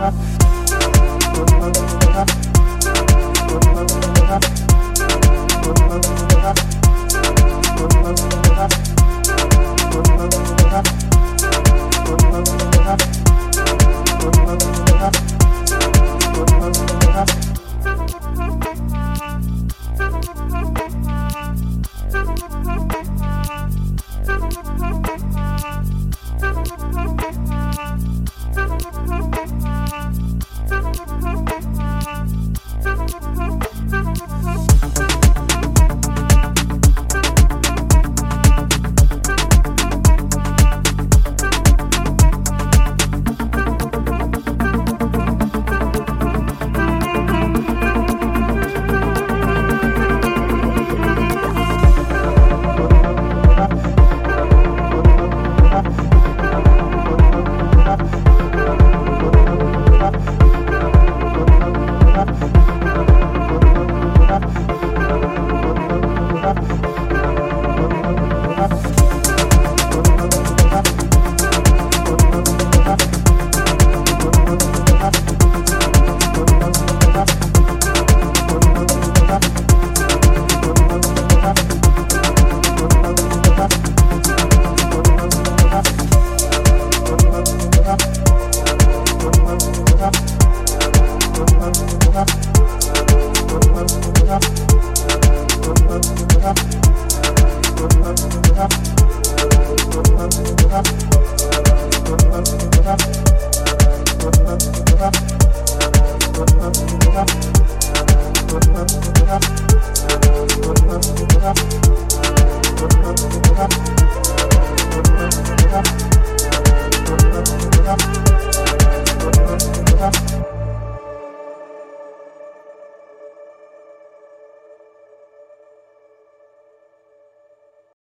Bye. Thank